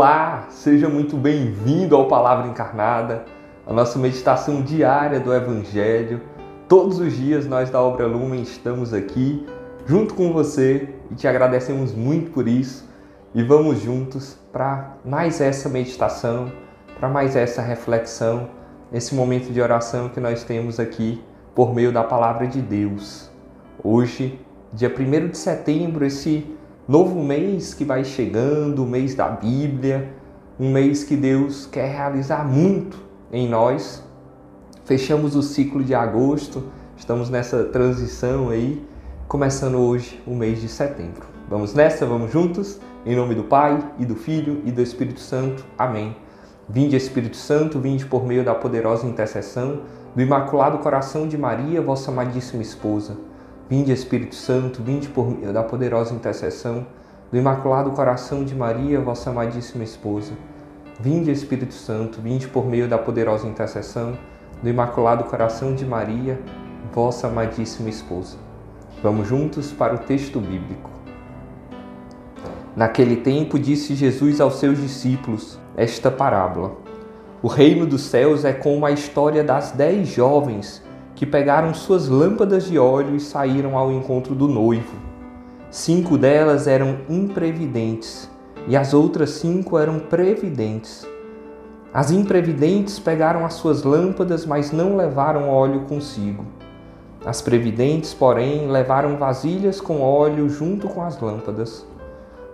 Olá, seja muito bem-vindo ao Palavra Encarnada, a nossa meditação diária do Evangelho. Todos os dias nós da Obra Lumen estamos aqui junto com você e te agradecemos muito por isso. E vamos juntos para mais essa meditação, para mais essa reflexão, esse momento de oração que nós temos aqui por meio da Palavra de Deus. Hoje, dia 1 de setembro, esse novo mês que vai chegando, o mês da Bíblia, um mês que Deus quer realizar muito em nós. Fechamos o ciclo de agosto, estamos nessa transição aí, começando hoje o mês de setembro. Vamos nessa, vamos juntos? Em nome do Pai e do Filho e do Espírito Santo. Amém. Vinde Espírito Santo, vinde por meio da poderosa intercessão do Imaculado Coração de Maria, vossa amadíssima esposa Vinde Espírito Santo, vinde por meio da poderosa intercessão do Imaculado Coração de Maria, vossa amadíssima esposa. Vinde Espírito Santo, vinde por meio da poderosa intercessão do Imaculado Coração de Maria, vossa amadíssima esposa. Vamos juntos para o texto bíblico. Naquele tempo disse Jesus aos seus discípulos esta parábola: O reino dos céus é como a história das dez jovens que pegaram suas lâmpadas de óleo e saíram ao encontro do noivo. Cinco delas eram imprevidentes e as outras cinco eram previdentes. As imprevidentes pegaram as suas lâmpadas, mas não levaram óleo consigo. As previdentes, porém, levaram vasilhas com óleo junto com as lâmpadas.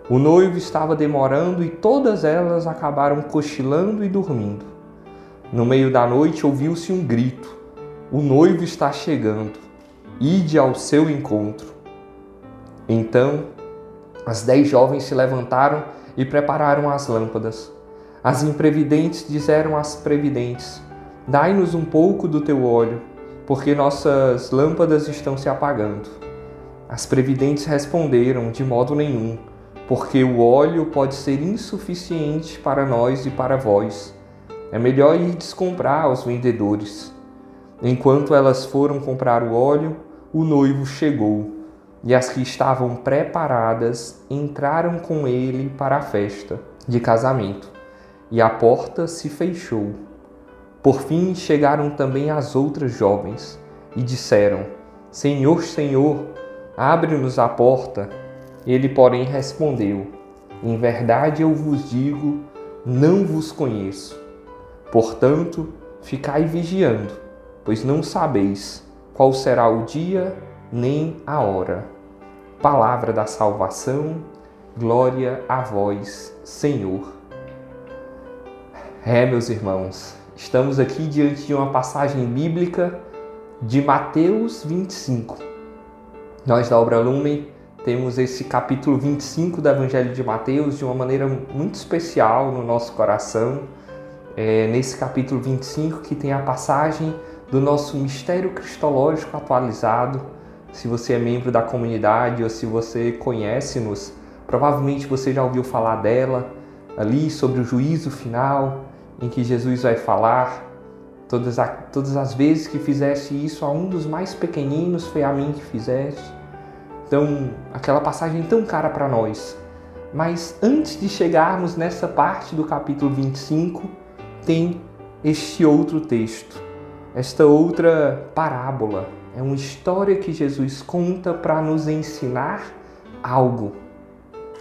O noivo estava demorando e todas elas acabaram cochilando e dormindo. No meio da noite ouviu-se um grito o noivo está chegando, ide ao seu encontro. Então as dez jovens se levantaram e prepararam as lâmpadas. As imprevidentes disseram às previdentes: Dai-nos um pouco do teu óleo, porque nossas lâmpadas estão se apagando. As previdentes responderam: De modo nenhum, porque o óleo pode ser insuficiente para nós e para vós. É melhor ir descomprar aos vendedores. Enquanto elas foram comprar o óleo, o noivo chegou, e as que estavam preparadas entraram com ele para a festa de casamento, e a porta se fechou. Por fim chegaram também as outras jovens e disseram: Senhor, Senhor, abre-nos a porta. Ele, porém, respondeu: Em verdade eu vos digo, não vos conheço. Portanto, ficai vigiando pois não sabeis qual será o dia nem a hora. Palavra da salvação, glória a vós, Senhor. É, meus irmãos, estamos aqui diante de uma passagem bíblica de Mateus 25. Nós da Obra Lumen temos esse capítulo 25 do Evangelho de Mateus de uma maneira muito especial no nosso coração. É nesse capítulo 25 que tem a passagem do nosso mistério cristológico atualizado. Se você é membro da comunidade ou se você conhece-nos, provavelmente você já ouviu falar dela ali sobre o juízo final, em que Jesus vai falar. Todas, a, todas as vezes que fizeste isso a um dos mais pequeninos, foi a mim que fizeste. Então, aquela passagem tão cara para nós. Mas antes de chegarmos nessa parte do capítulo 25, tem este outro texto esta outra parábola é uma história que Jesus conta para nos ensinar algo.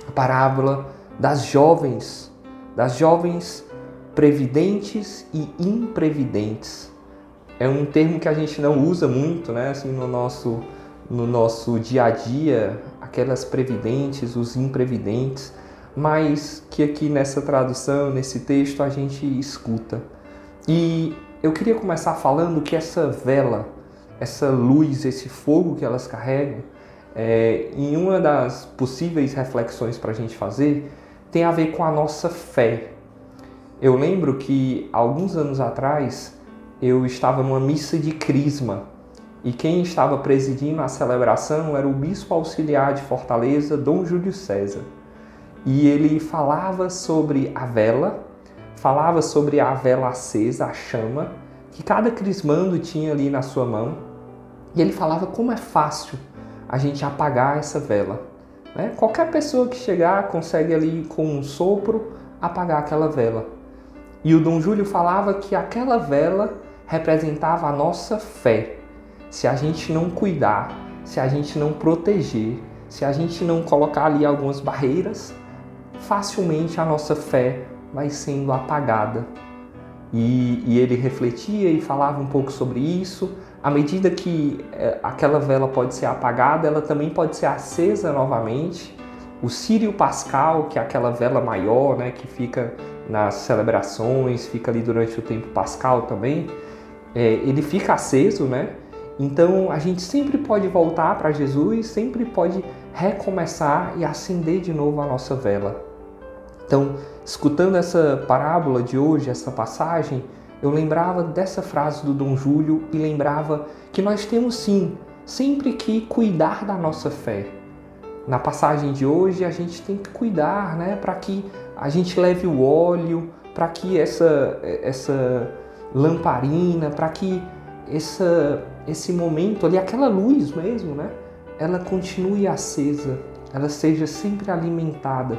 A parábola das jovens, das jovens previdentes e imprevidentes. É um termo que a gente não usa muito, né, assim no nosso no nosso dia a dia, aquelas previdentes, os imprevidentes, mas que aqui nessa tradução, nesse texto a gente escuta. E eu queria começar falando que essa vela, essa luz, esse fogo que elas carregam, é, em uma das possíveis reflexões para a gente fazer, tem a ver com a nossa fé. Eu lembro que alguns anos atrás eu estava numa missa de crisma e quem estava presidindo a celebração era o bispo auxiliar de Fortaleza, Dom Júlio César. E ele falava sobre a vela falava sobre a vela acesa, a chama, que cada crismando tinha ali na sua mão. E ele falava como é fácil a gente apagar essa vela. Né? Qualquer pessoa que chegar consegue ali com um sopro apagar aquela vela. E o Dom Júlio falava que aquela vela representava a nossa fé. Se a gente não cuidar, se a gente não proteger, se a gente não colocar ali algumas barreiras, facilmente a nossa fé vai sendo apagada. E, e, ele refletia e falava um pouco sobre isso. À medida que é, aquela vela pode ser apagada, ela também pode ser acesa novamente. O Sírio Pascal, que é aquela vela maior, né, que fica nas celebrações, fica ali durante o tempo pascal também, é, ele fica aceso, né? Então a gente sempre pode voltar para Jesus, sempre pode recomeçar e acender de novo a nossa vela. Então, escutando essa parábola de hoje, essa passagem, eu lembrava dessa frase do Dom Júlio e lembrava que nós temos sim sempre que cuidar da nossa fé. Na passagem de hoje, a gente tem que cuidar, né, para que a gente leve o óleo, para que essa essa lamparina, para que essa, esse momento ali, aquela luz mesmo, né? Ela continue acesa, ela seja sempre alimentada.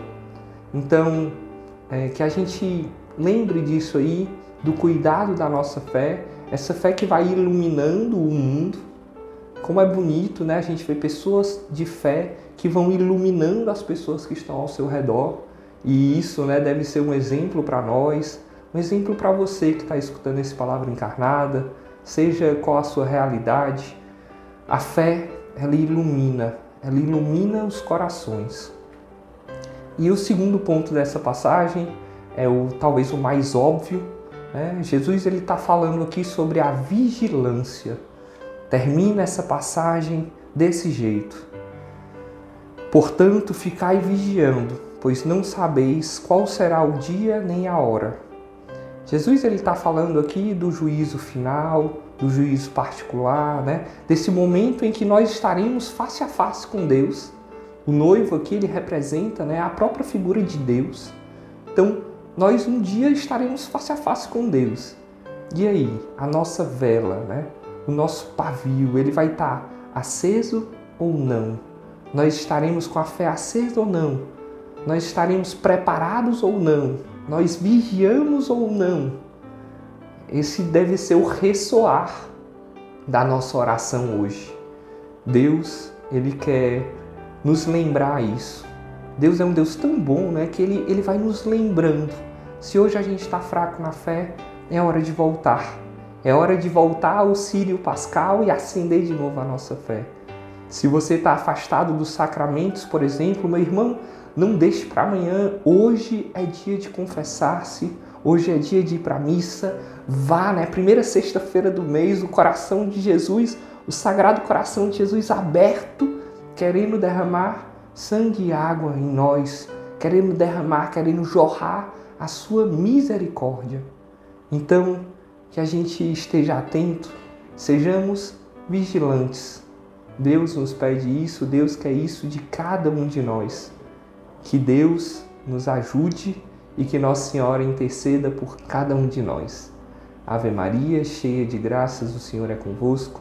Então, é, que a gente lembre disso aí, do cuidado da nossa fé, essa fé que vai iluminando o mundo. Como é bonito, né? A gente vê pessoas de fé que vão iluminando as pessoas que estão ao seu redor. E isso, né, deve ser um exemplo para nós, um exemplo para você que está escutando esse palavra encarnada, seja qual a sua realidade, a fé ela ilumina, ela ilumina os corações. E o segundo ponto dessa passagem é o talvez o mais óbvio. Né? Jesus ele está falando aqui sobre a vigilância. Termina essa passagem desse jeito. Portanto, ficai vigiando, pois não sabeis qual será o dia nem a hora. Jesus ele está falando aqui do juízo final, do juízo particular, né? Desse momento em que nós estaremos face a face com Deus. O noivo aqui ele representa, né, a própria figura de Deus. Então, nós um dia estaremos face a face com Deus. E aí, a nossa vela, né? O nosso pavio, ele vai estar aceso ou não? Nós estaremos com a fé acesa ou não? Nós estaremos preparados ou não? nós vigiamos ou não, esse deve ser o ressoar da nossa oração hoje. Deus, ele quer nos lembrar isso. Deus é um Deus tão bom, né, que ele, ele vai nos lembrando. Se hoje a gente está fraco na fé, é hora de voltar. É hora de voltar ao Sírio Pascal e acender de novo a nossa fé. Se você está afastado dos sacramentos, por exemplo, meu irmão, não deixe para amanhã. Hoje é dia de confessar-se. Hoje é dia de ir para a missa. Vá, né? Primeira sexta-feira do mês, o coração de Jesus, o sagrado coração de Jesus aberto, querendo derramar sangue e água em nós, querendo derramar, querendo jorrar a sua misericórdia. Então, que a gente esteja atento, sejamos vigilantes. Deus nos pede isso, Deus quer isso de cada um de nós. Que Deus nos ajude e que Nossa Senhora interceda por cada um de nós. Ave Maria, cheia de graças, o Senhor é convosco.